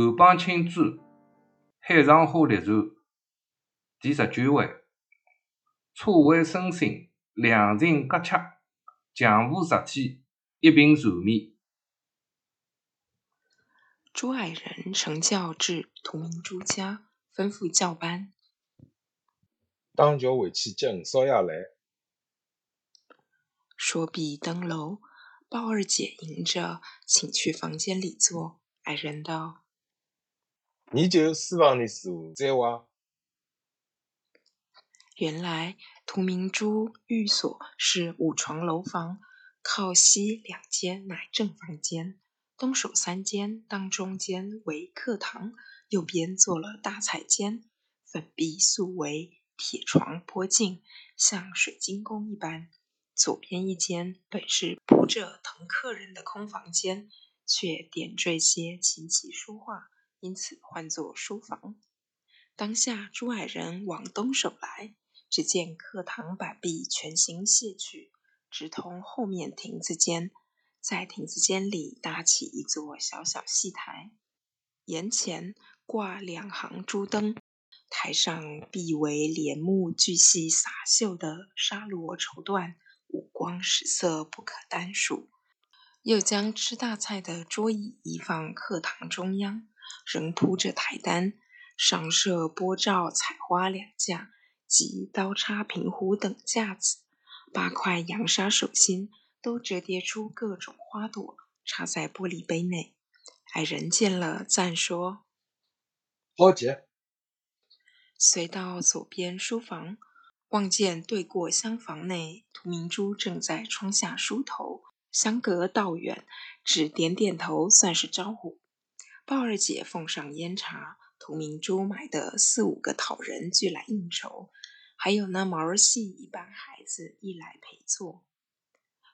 韩邦钦主，海上花列传第十九回：初会生信，两情割切，强扶十天，一并缠绵。朱矮人乘轿至同明珠家，吩咐教班。当轿回去接五少爷来。说毕登楼，鲍二姐迎着，请去房间里坐。矮人道：“你就书房里坐，再话。”原来屠明珠寓所是五床楼房，靠西两间乃正房间，东首三间当中间为客堂，右边做了大彩间，粉壁素围。铁床颇净，像水晶宫一般。左边一间本是铺着腾客人的空房间，却点缀些琴棋书画，因此唤作书房。当下朱矮人往东首来，只见课堂板壁全行卸去，直通后面亭子间。在亭子间里搭起一座小小戏台，檐前挂两行珠灯。台上壁为帘幕巨细洒绣的纱罗绸缎，五光十色不可单数。又将吃大菜的桌椅移放课堂中央，仍铺着台单，上设波罩、彩花两架，及刀叉、平壶等架子。八块洋纱手心都折叠出各种花朵，插在玻璃杯内。矮人见了，赞说：“好姐。”随到左边书房，望见对过厢房内，涂明珠正在窗下梳头，相隔道远，只点点头算是招呼。鲍二姐奉上烟茶，涂明珠买的四五个讨人俱来应酬，还有那毛儿戏一般孩子一来陪坐。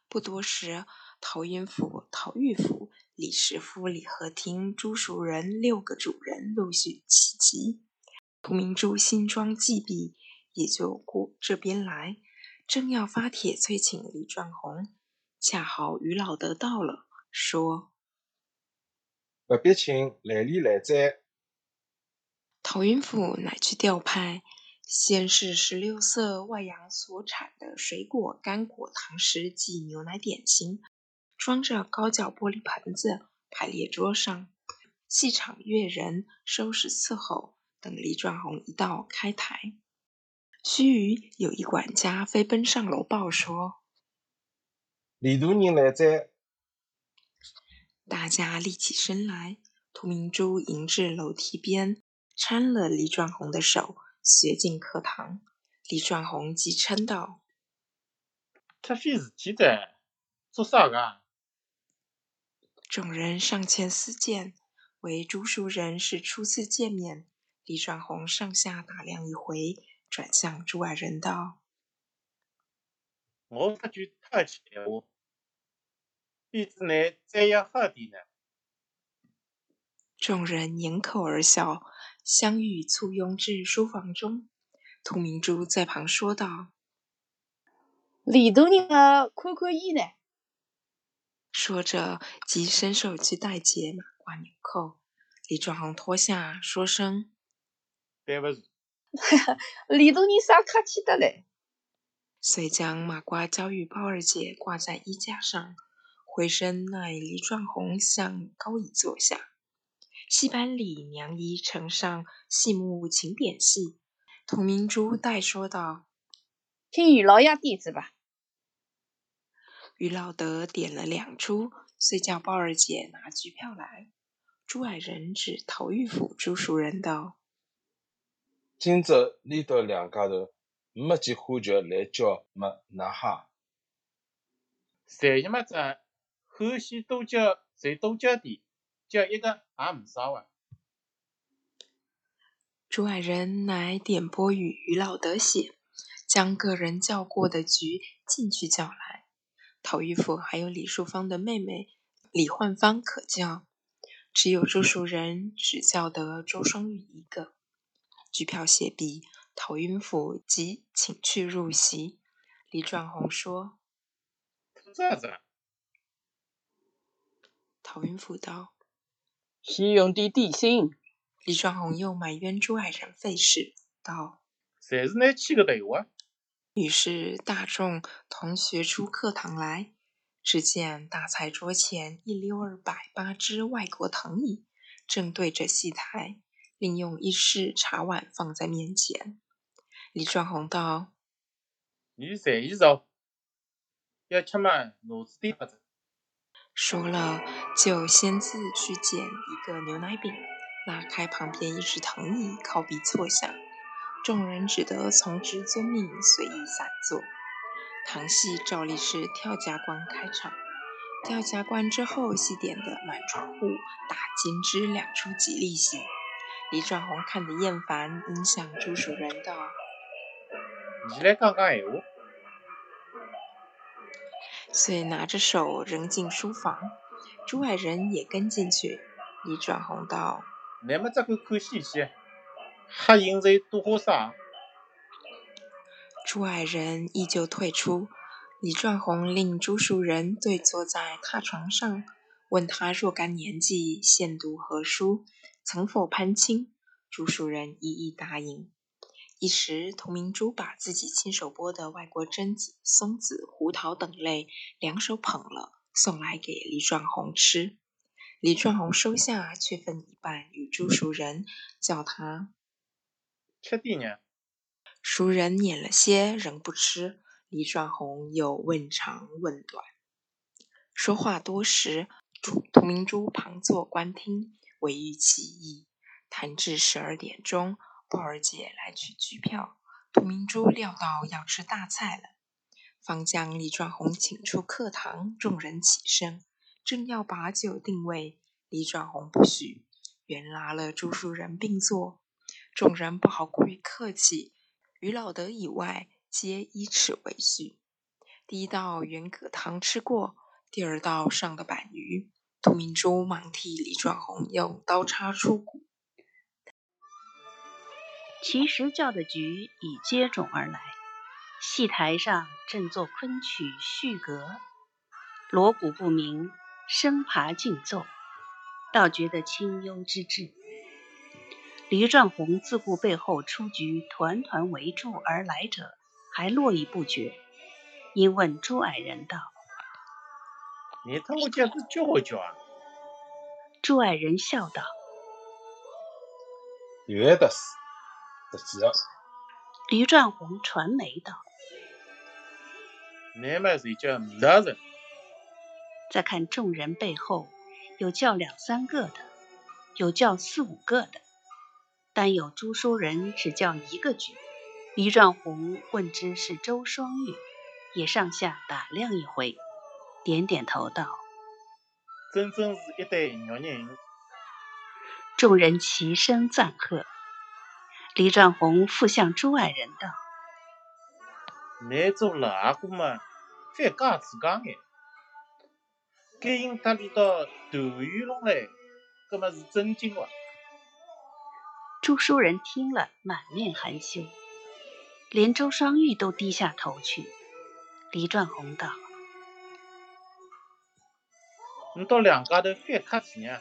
不多时，陶云府、陶玉府、李师傅、李和亭、朱熟人六个主人陆续齐集。涂明珠新装祭毕，也就过这边来，正要发帖催请李传红，恰好于老德到了，说：“不必请，来里来哉。”陶云甫乃去调派，先是十六色外洋所产的水果、干果、糖食及牛奶点心，装着高脚玻璃盆子，排列桌上，戏场乐人收拾伺候。等李转红一到，开台。须臾，有一管家飞奔上楼报说：“李大人来哉！”大家立起身来。涂明珠迎至楼梯边，搀了李转红的手，携进课堂。李转红即称道：“出非事体的，做啥个？”众人上前私见，为朱熟人是初次见面。李转红上下打量一回，转向朱矮人道：“我说句客气话，弟子乃怎样喝的呢？”众人掩口而笑，相遇簇拥至书房中。涂明珠在旁说道：“李大人啊，看看衣呢。”说着即伸手去带结马褂纽扣。李壮红脱下，说声。对不住，李大人啥客气的嘞？遂将马褂交与包二姐挂在衣架上，回身乃李转红向高椅坐下。戏班里娘姨呈上戏目请点戏，童明珠代说道：“听雨老爷弟子吧。”于老德点了两出，遂叫包二姐拿剧票来。朱矮人指陶玉府朱熟人道。今朝练到两家头，没几花轿来叫么那哈。谁日么子后戏多叫谁多叫点，叫一个也唔少啊。朱矮人乃点拨与于老德写，将个人叫过的局进去叫来。陶玉府还有李淑芳的妹妹李焕芳可叫，只有周树人只叫得周双玉一个。举票写毕，陶云甫即请去入席。李转红说：“啥子？”陶云甫道：“先用点点心。李壮红又埋怨朱爱人费事，道侪是拿气个头啊。于是大众同学出课堂来，只见大菜桌前一溜儿百八只外国藤椅，正对着戏台，另用一式茶碗放在面前。李壮红道你随意走，要吃嘛，脑子点法子。：“说了，就先自去捡一个牛奶饼，拉开旁边一只藤椅，靠壁坐下。众人只得从之遵命，随意散坐。堂戏照例是跳夹关开场，跳夹关之后，戏点的满窗户打金枝两出吉利戏。李壮红看得厌烦，因向朱淑人道你来讲讲闲话。遂拿着手扔进书房。朱爱人也跟进去。李转红道乃末只管看戏去，瞎饮在多花哨。朱爱人依旧退出。李转红令朱淑人对坐在榻床上，问他若干年纪，现读何书，曾否攀亲。朱淑人一一答应。一时，童明珠把自己亲手剥的外国榛子、松子、胡桃等类两手捧了，送来给李壮红吃。李壮红收下，却分一半与朱熟人，叫他吃地呢。熟人撵了些，仍不吃。李壮红又问长问短，说话多时，朱童明珠旁坐观听，未欲其意。谈至十二点钟，鲍二姐来取剧票，杜明珠料到要吃大菜了，方将李壮红请出课堂，众人起身，正要把酒定位，李壮红不许，原拉了朱淑人并坐，众人不好过于客气。于老德以外，皆依此为序。第一道圆葛汤吃过，第二道上的板鱼。杜明珠忙替李壮红用刀叉出骨。其实教的局已接踵而来，戏台上正作昆曲序格，锣鼓不鸣，声爬竞奏，倒觉得清幽之至。黎壮红自顾背后出局团团围住而来者还络绎不绝，因问朱矮人道你他妈叫是叫叫啊？：“朱矮人笑道。有的是，得几个。”黎壮红传媒道乃末谁叫米大人？：“再看众人背后，有叫两三个的，有叫四五个的，但有朱书人只叫一个局。”黎传红问之是周双玉，也上下打量一回，点点头道真真是一对肉人。众人齐声赞贺。黎壮红复向朱爱人道乃做老哥嘛，反家自家眼。该应搭理到段玉龙来，搿么是真经伐？：“朱淑人听了，满面含羞，连周双玉都低下头去。”黎壮红道你到两家头反客气呢，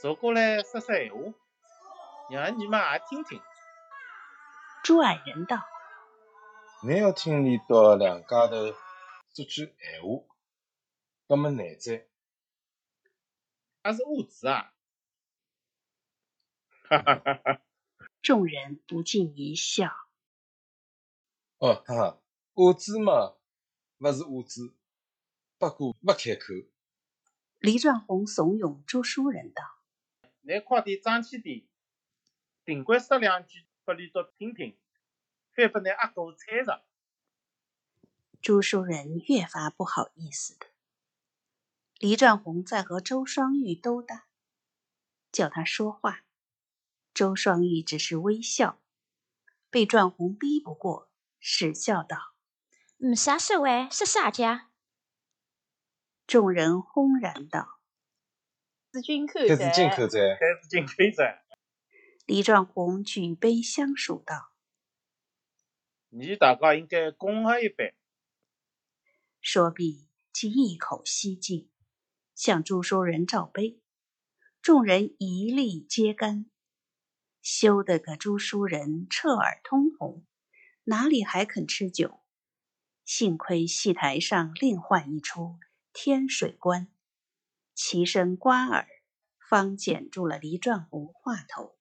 坐过来说说闲话，让你们也听听。：“朱爱人道。”你要听你到两家头说句闲话，搿么难在还是物资啊！哈哈哈哈！众人不禁一笑。哦，哈哈，我子嘛，勿是我子，不过勿开口。黎壮红怂恿朱书人道你快点争气点，尽管说两句拨你多听听，反拨你阿哥猜着。：“朱淑人越发不好意思的。”黎壮红在和周双玉兜搭，叫他说话，周双玉只是微笑，被壮红逼不过，使笑道没啥说话，是啥家？：“众人轰然道。子君口开始进口在，开始进推噻，”黎壮红举杯相属道你大家应该恭贺一杯。说毕，即一口吸尽，向朱书人照杯。众人一力皆干，羞得个朱书人彻耳通红，哪里还肯吃酒？幸亏戏台上另换一出《天水关》，齐声刮耳，方剪住了黎壮红话头。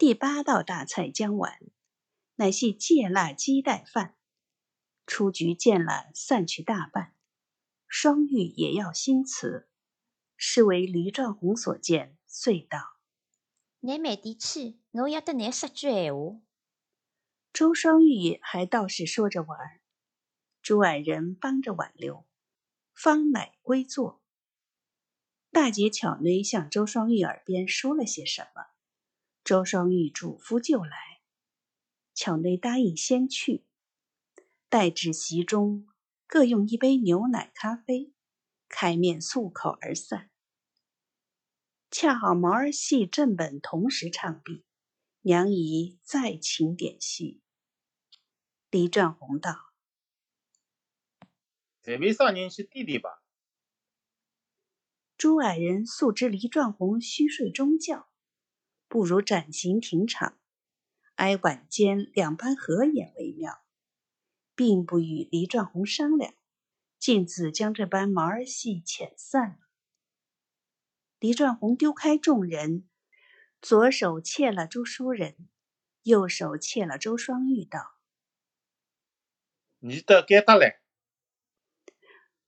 第八道大菜将完，乃系芥辣鸡蛋饭。出局见了，散去大半。双玉也要新词，是为黎壮红所见，遂道：“你慢点去，我要得你说句闲话。”周双玉还倒是说着玩儿，朱矮人帮着挽留，方乃归坐。大姐巧内向周双玉耳边说了些什么，周双玉嘱咐就来，巧内答应先去。待至席中，各用一杯牛奶咖啡，开面漱口而散。恰好毛儿戏正本同时唱毕，娘姨再请点戏。李转红道：“这位少年是弟弟吧。”朱矮人素知黎壮红虚睡中觉，不如暂行停场，挨晚间两班合演为妙。并不与黎壮红商量，径自将这班毛儿戏遣散了。黎壮红丢开众人，左手切了周书人，右手切了周双玉，道：“你的该得来。”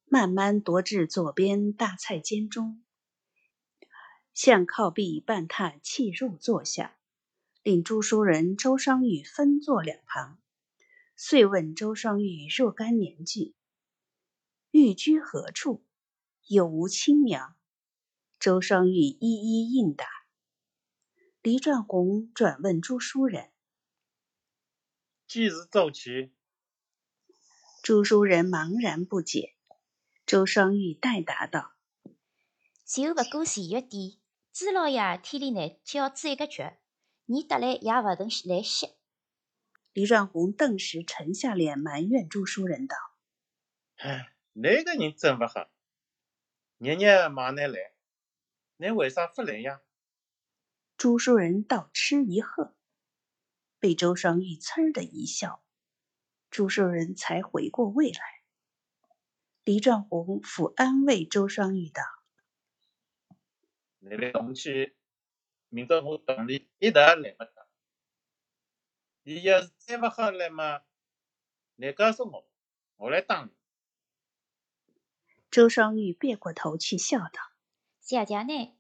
慢慢踱至左边大菜间中，向靠壁半榻砌入坐下，令朱书人、周双玉分坐两旁。遂问周双玉若干年纪，寓居何处，有无亲娘？周双玉一一应答。黎壮红转问朱书人：“几时走起？”朱书人茫然不解。周双玉代答道：“就不过前月底，朱老爷天里内叫子一个局，你得来也不能来歇。”黎壮红顿时沉下脸，埋怨朱书人道：“哎，那个人真不好，日日忙你来，你为啥不来呀？”朱书人倒吃一喝，被周双玉呲的一笑，朱书人才回过味来。李壮红抚安慰周双玉道：“你来东去，明朝我等你一道来不得。”你要是再不好来嘛，你告诉我，我来当你。周双玉别过头去笑道：“谢谢呢。”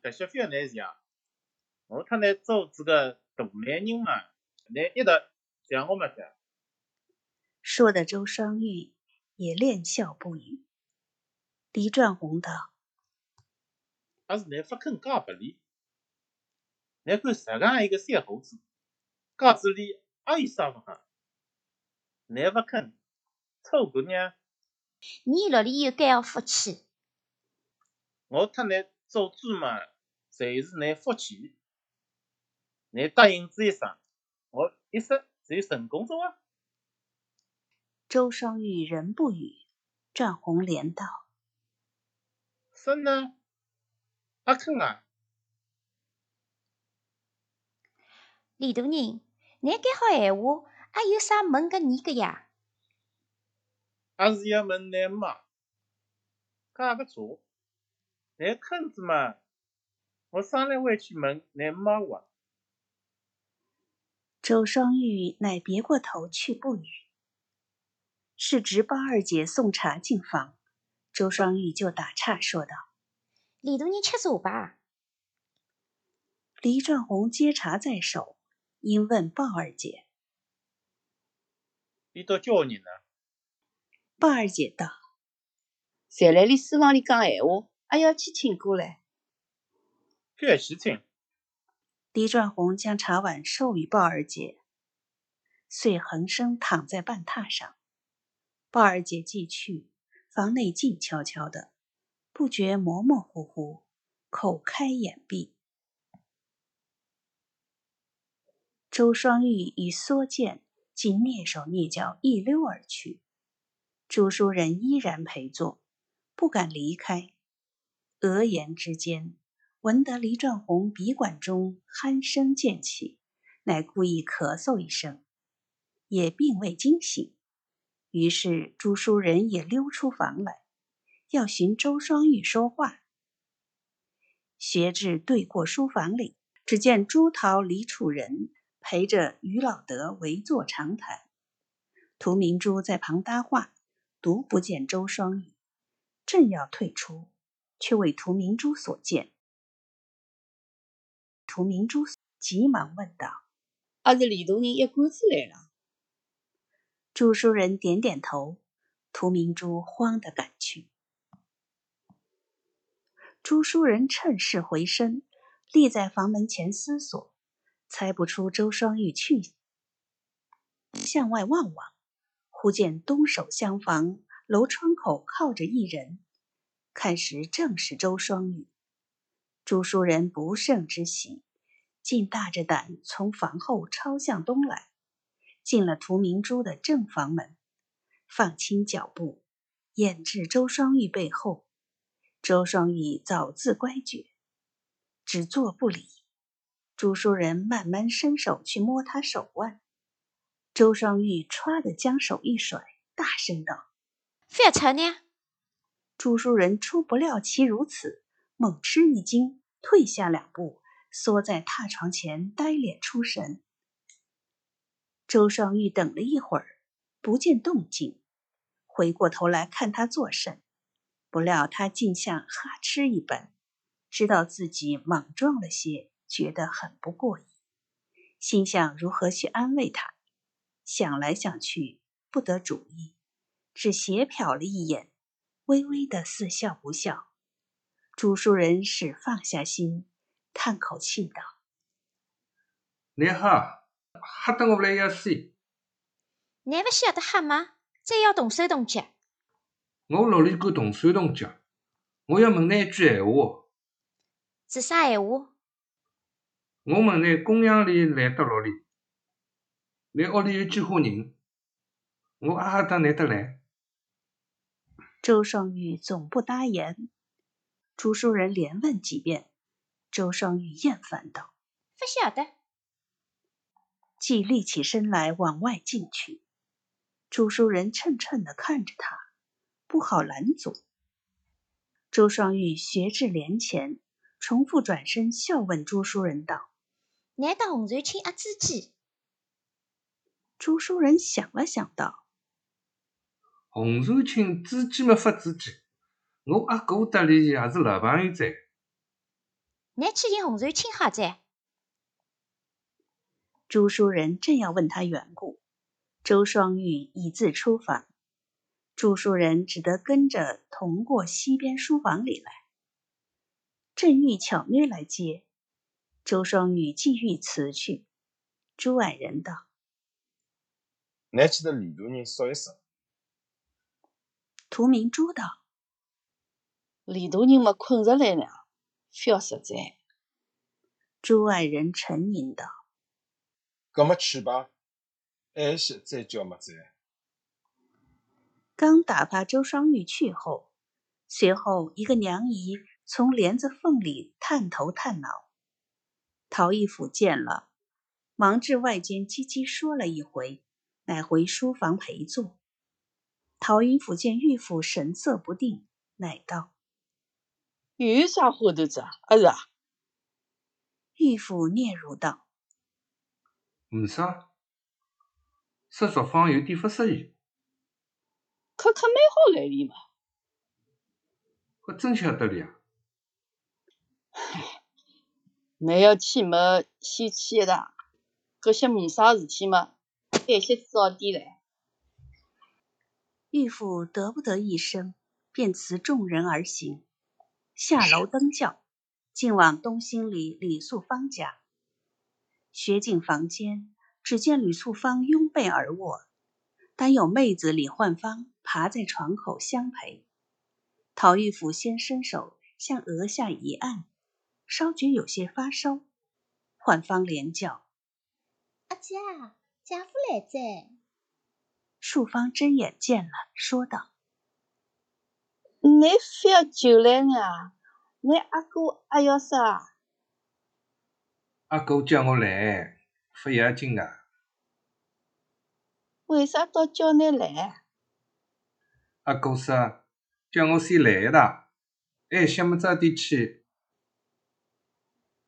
这些非难讲，我看你做这个大男人嘛，你一直讲我们的。说的周双玉也恋笑不语。黎壮红道：“还是你不肯讲不理，你看谁样一个小猴子？”告诉里还有啥不好？你不肯，臭姑娘！你那里有该样福气？我特你做主嘛，侪是你福气。你答应这一声，我一生就成功做啊！周双玉人不语，战红莲道：“是呢，阿肯啊！”李大人。你讲好闲话，还有啥问个你个呀？还是要问你妈，干个错。你坑子嘛？我商量回去问你妈话。周双玉乃别过头去不语。是值包二姐送茶进房，周双玉就打岔说道：“李大人吃茶吧。”黎壮红接茶在手。因问鲍二姐：“你到叫你呢？”鲍二姐道：“在来里书房里讲闲话，还要去请过来。”确实请。黎壮红将茶碗授予鲍二姐，遂横身躺在半榻上。鲍二姐既去，房内静悄悄的，不觉模模糊糊，口开眼闭。周双玉与缩剑竟蹑手蹑脚一溜而去，朱书人依然陪坐，不敢离开，额言之间，闻得黎传红鼻管中鼾声渐起，乃故意咳嗽一声，也并未惊醒。于是朱书人也溜出房来，要寻周双玉说话。学至对过书房里，只见朱桃、李楚仁陪着于老德围坐长谈，涂明珠在旁搭话，独不见周双玉，正要退出。却为涂明珠所见，涂明珠急忙问道：“阿是李大人一棍子来了？”朱书人点点头，涂明珠慌得赶去。朱书人趁势回身，立在房门前思索，猜不出周双玉去，向外望望，忽见东首厢房楼窗口靠着一人。看时正是周双玉，朱书人不胜之喜，竟大着胆从房后抄向东来，进了涂明珠的正房门，放轻脚步，掩至周双玉背后。周双玉早自乖觉，只坐不理。朱书人慢慢伸手去摸他手腕，周双玉歘的将手一甩，大声道：“非要吵呢？”朱书人初不料其如此，猛吃一惊，退下两步，缩在榻床前，呆脸出神。周双玉等了一会儿，不见动静，回过头来看他作甚，不料他竟像哈痴一般，知道自己莽撞了些，觉得很不过瘾，心想如何去安慰他，想来想去不得主意，只斜瞟了一眼。微微的似笑不笑，朱书人使放下心，叹口气道：“你好吓得我不来要死！你不晓得吓吗？再要动手动脚。我哪里敢动手动脚？我要问你一句闲话。是啥闲话？我问你，公羊里来得哪里？你屋里有几户人？我阿得来得来。”周双玉总不答言，朱书人连问几遍，周双玉厌烦道：“不晓得。”即立起身来往外进去。朱书人嗔嗔的看着他，不好拦阻。周双玉学至帘前，重复转身笑问朱书人道：“难道洪瑞清阿知己？”朱书人想了想道。洪传清知己没法知己，我阿哥搭里也是老朋友在。你去寻洪传清好在？朱书人正要问他缘故，周双玉已自出房，朱书人只得跟着同过西边书房里来。正欲巧约来接，周双玉既欲辞去，朱矮人道：“你去得李大人说一声。”涂明珠道：“李大人么困着来了，非要实在。”朱爱人沉吟道：“搿么去吧，晚些再叫么子。”刚打发周双玉去后，随后一个娘姨从帘子缝里探头探脑。陶义府见了，忙至外间叽叽说了一回，乃回书房陪坐。陶云府见玉府神色不定，乃道：“有啥花头子啊？儿子啊？”玉府嗫嚅道：“没啥，说厨房有点不适宜。可可蛮好来历嘛。我真晓得哩呀。唉，你要去么？先去一趟。搿些没啥事体嘛，晚些早点来。”玉父得不得一声，便辞众人而行，下楼登轿，进往东兴里李素芳家。学进房间，只见吕素芳拥被而卧，单有妹子李焕芳爬在床口相陪。陶玉甫先伸手向额下一按，稍觉有些发烧。焕芳连叫：“阿姐，家父来在。”树芳睁眼见了，说道：“你非要酒来啊？你阿哥阿要啥？阿哥叫我来，不要紧的。为啥倒叫你来？阿哥说叫我先来的，还想么早点去。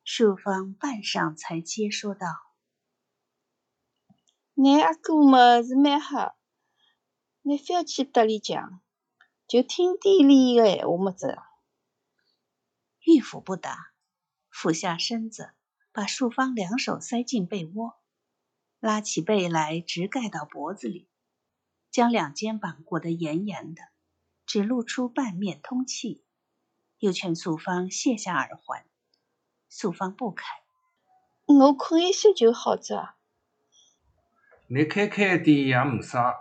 淑芳半晌才接说道：“你阿哥么是蛮好，你非要去搭里讲，就听店里个闲话么子。”玉府不答，俯下身子，把淑芳两手塞进被窝，拉起被来直盖到脖子里，将两肩膀裹得严严的，只露出半面通气，又劝素芳卸下耳环。素芳不肯，我困一些就好着。你开开点也没啥，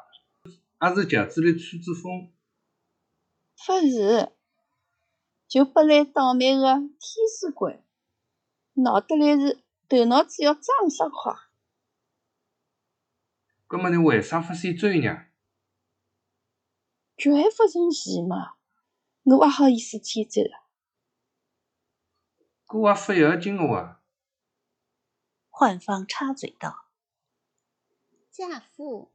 也是夹子里吹吹风。不是。就不来倒霉个天使鬼，闹得来是头脑子要装十块。葛么你为啥不先追呢？就还不成奇嘛，我还好意思天走了。搿也不要紧个哇。焕芳插嘴道：“家父，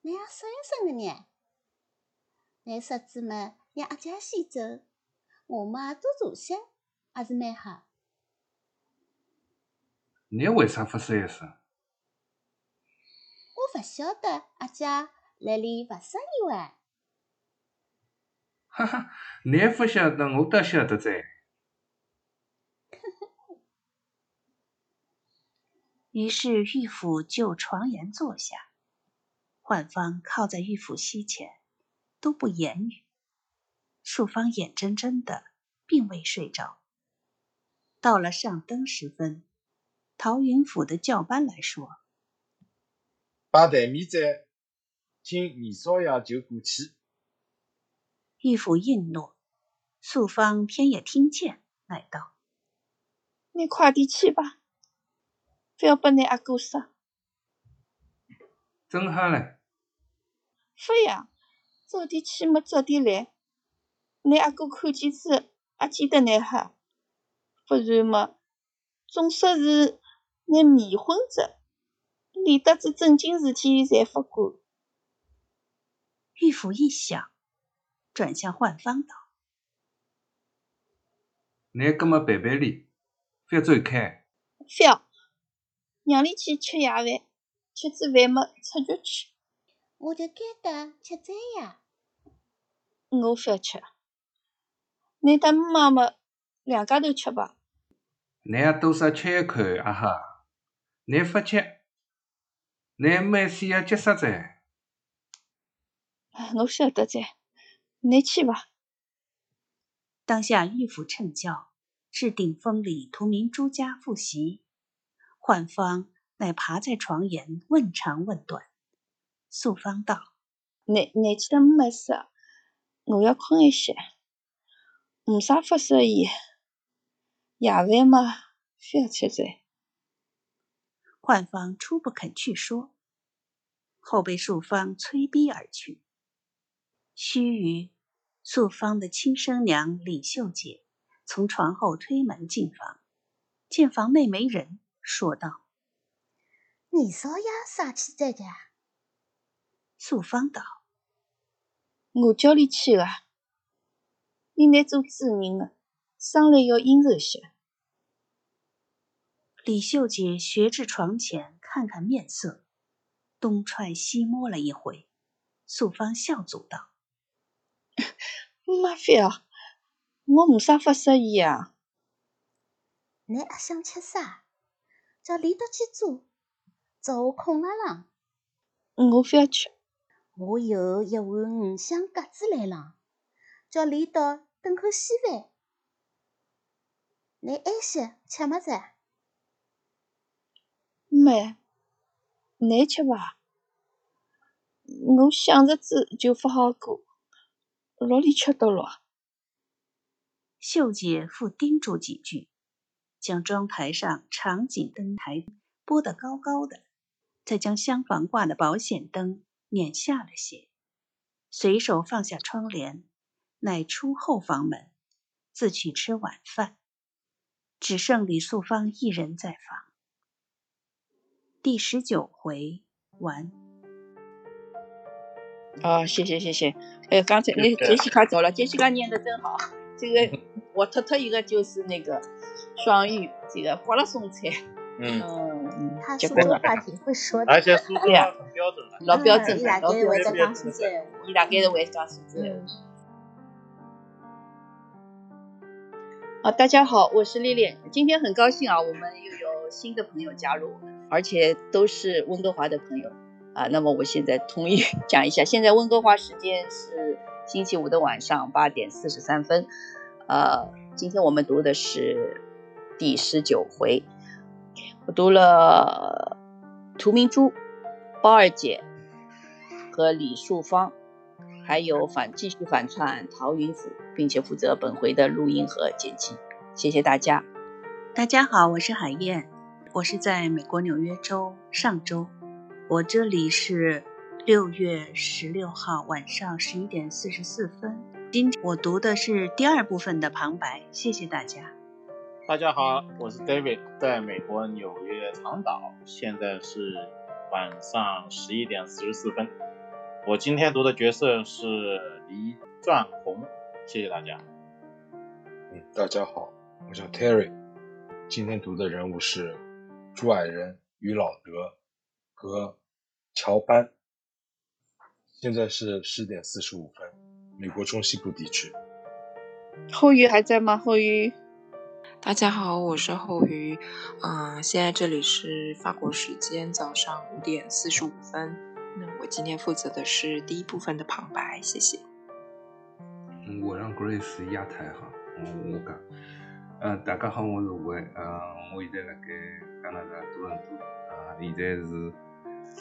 你也说一声个呢？你侄子们让阿姐先走。”我嘛多坐些，也是蛮好。你为啥不说一声？我不晓得阿姐来里勿适意哇。哈哈，你不晓得，我倒晓得在。于是玉府就床沿坐下，焕芳靠在玉府膝前，都不言语。淑芳眼睁睁的，并未睡着。到了上灯时分，陶云府的教班来说：“把台面在，请二少爷就过去。”玉府应诺，素芳偏也听见，乃道：“你快点去吧，不要把你阿哥杀。”正好嘞。不呀，早点去么？早点来。你阿哥看见子也记得你哈，不然么，总说是你迷昏着，连得子正经事体侪不管。玉府一想，转向焕方道：“你搿么陪陪里，不要走开。不要，让你去吃夜饭，吃子饭么出局去。我就该得吃斋呀。我不要吃。你带妈妈两家头吃吧。你也多少吃一口啊哈！你不吃，你每次要节食子。我晓得噻，你去吧。当下玉府趁教，至顶峰里图明珠家复习。焕芳乃爬在床沿问长问短。素芳道：“你你去得没事，我要困一些。”没啥不适宜，夜饭嘛，非要吃醉。焕芳初不肯去说，后被素芳催逼而去。须臾，素芳的亲生娘李秀姐从床后推门进房，见房内没人，说道：“二少爷啥去在家？”素芳道：“我叫你去的。”你乃做主人的，生来要应酬些。李秀姐学至床前，看看面色，东踹西摸了一回。素芳笑阻道：“ 妈非啊，我没啥不适宜啊。你还想吃啥？叫李德去做，做我空了啦。我不要吃。我有一碗五香鸽子来了，叫李德。等口稀饭，你爱些吃么子？没，你吃吧。我想着子就不好过，老里吃到了。秀姐复叮嘱几句，将妆台上长颈灯台拨得高高的，再将厢房挂的保险灯捻下了些，随手放下窗帘。乃出后房门，自去吃晚饭，只剩李素芳一人在房。第十九回完。啊，谢谢谢谢。哎，刚才那杰西卡走了，杰西卡念的真好。这个 我特特一个就是那个双语，这个刮了松菜。嗯，嗯，他结棍了，苏州话挺会说的。而且苏州话很标准了。老标准了，老标准该会在讲苏州闲话。伊大概是会讲苏州啊，大家好，我是丽丽。今天很高兴啊，我们又有新的朋友加入我们，而且都是温哥华的朋友啊。那么我现在统一 讲一下，现在温哥华时间是星期五的晚上八点四十三分。呃，今天我们读的是第十九回，我读了屠明珠、包二姐和李树芳。还有反继续反串陶云甫，并且负责本回的录音和剪辑。谢谢大家。大家好，我是海燕，我是在美国纽约州上周，我这里是六月十六号晚上十一点四十四分。今天我读的是第二部分的旁白，谢谢大家。大家好，我是 David，在美国纽约长岛，现在是晚上十一点四十四分。我今天读的角色是黎钻红，谢谢大家。嗯，大家好，我叫 Terry，今天读的人物是朱矮人与老德和乔班。现在是十点四十五分，美国中西部地区。后羿还在吗？后羿，大家好，我是后鱼，嗯、现在这里是法国时间早上五点四十五分。那我今天负责的是第一部分的旁白，谢谢。嗯我让 Grace 压台哈，我我讲，呃，大家好，我是吴伟，呃，我现在辣盖加拿大多伦多，呃，现在是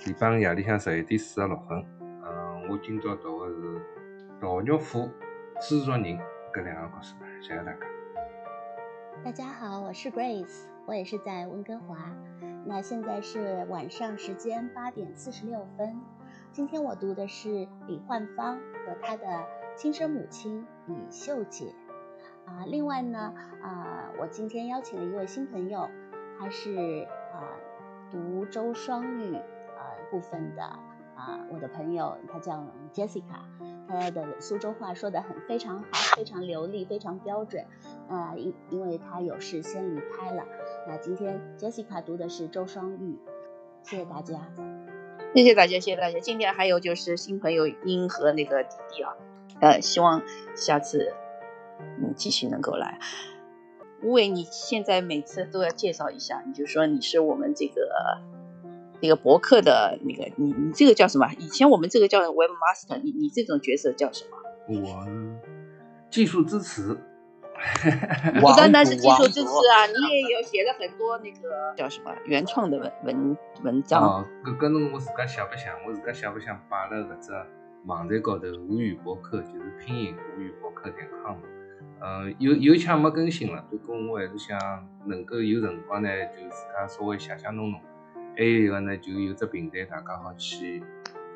礼拜五夜里向十一点四十六分，呃，我今朝读的是陶玉虎、朱竹人搿两个故事，谢谢大家。大家好，我是 Grace，我也是在温哥华。那现在是晚上时间八点四十六分。今天我读的是李焕芳和她的亲生母亲李秀姐。啊，另外呢，啊，我今天邀请了一位新朋友，他是啊读周双玉啊部分的啊我的朋友，他叫 Jessica，他的苏州话说的很非常好，非常流利，非常标准。呃，因因为他有事先离开了。那今天 Jessica 读的是周双玉，谢谢大家。谢谢大家，谢谢大家。今天还有就是新朋友英和那个弟弟啊，呃，希望下次嗯继续能够来。吴伟，你现在每次都要介绍一下，你就说你是我们这个那个博客的那个，你你这个叫什么？以前我们这个叫 Webmaster，你你这种角色叫什么？我技术支持，不单单是技术支持啊，你也有写了很多那个叫什么原创的文文文章。哦，搿搿侬我自家想不想？我自家想不想摆了搿只网站高头无语博客，就是拼音无语博客点 com。呃，有有腔没更新了，不过我还是想能够有辰光呢，就自家稍微写写弄弄。还有一个呢，就有只平台大家好去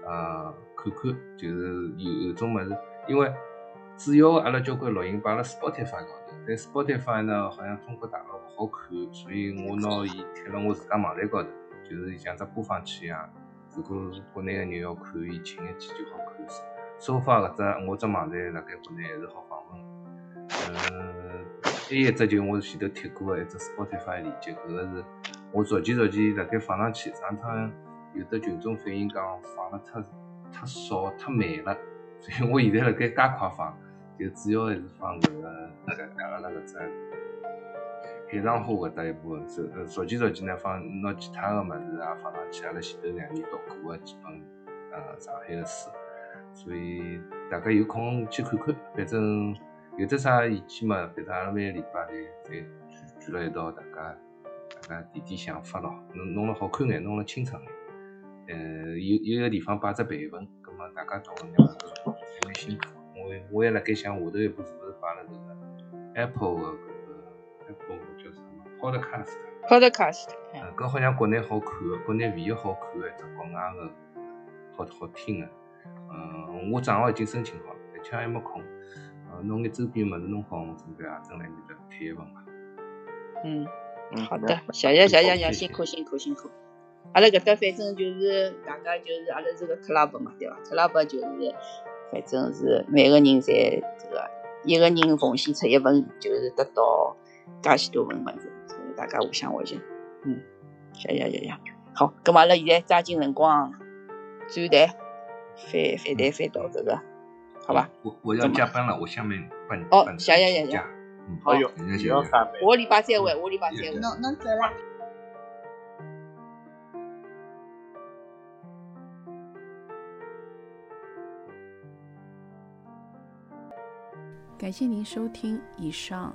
呃看看，就是有有种物事，因为主要阿拉交关录音摆辣 Spotify 高头，但 Spotify 呢好像中国大陆勿好看，所以我拿伊贴辣我自家网站高头，就是像只播放器一样。如果国内个人要看，伊轻一记就好看。so far 搿只我只网站辣盖国内还是好访问。呃，还有一只就我前头贴过个一只 Spotify 链接，搿个是我逐渐逐渐辣盖放上去，上趟有的群众反映讲放了太太少太慢了，所以我现在辣盖加快放，就主要还是放搿个搿个阿拉搿只海棠花搿搭一部分，逐逐渐逐渐呢放拿其他个物事也放上去，阿拉前头两年读过个几本呃上海个书，所以大家有空去看看，反正有得啥意见嘛，反正阿拉每个礼拜侪侪聚聚辣一道，大家大家提提想法咯，弄弄了好看眼，弄了清爽眼。呃，有有一个地方摆只备份，葛末大家读个让有眼辛苦。我我也辣盖想下头一步是勿是摆了搿个 Apple 的搿个 Apple 叫啥么 Podcast。Podcast，嗯，搿好像国内好看个，国内唯一好看个一只国外个好好听个。嗯，我账号已经申请好了，而且还没空。呃，弄眼周边物事弄好，准备也等来面搭贴一份伐？嗯，嗯好的，谢谢谢谢谢谢，辛苦辛苦辛苦。阿拉搿搭反正就是大家就是阿拉是个 club 嘛，对伐？club 就是反正是每个人侪这个一个人奉献出一份，就是得到介许多份物事，所以大家互相学习。嗯，谢谢谢谢。好，咁么阿拉现在抓紧辰光转台，翻翻台翻到这个，好吧？我我要加班了，我下面办哦办谢谢谢谢假。嗯，好哎哟，谢谢谢谢。你要上班。下个礼拜再会，下个礼拜结尾。侬侬走啦。感谢您收听以上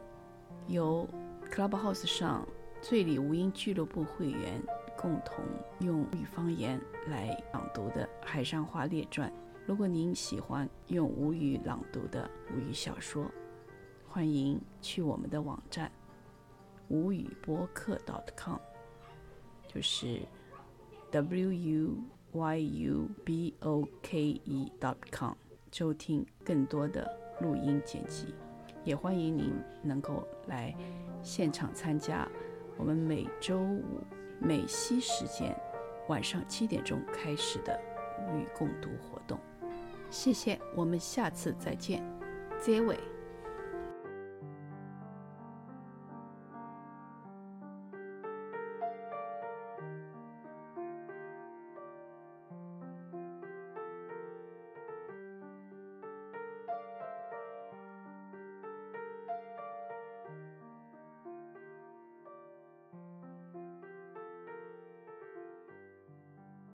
由 Clubhouse 上醉里吴音俱乐部会员共同用吴语方言来朗读的《海上花列传》。如果您喜欢用吴语朗读的吴语小说，欢迎去我们的网站无语播客 .com，就是 w u y u b o k e dot .com，收听更多的录音剪辑。也欢迎您能够来现场参加我们每周五美西时间晚上七点钟开始的吴语共读活动。谢谢，我们下次再见，结尾。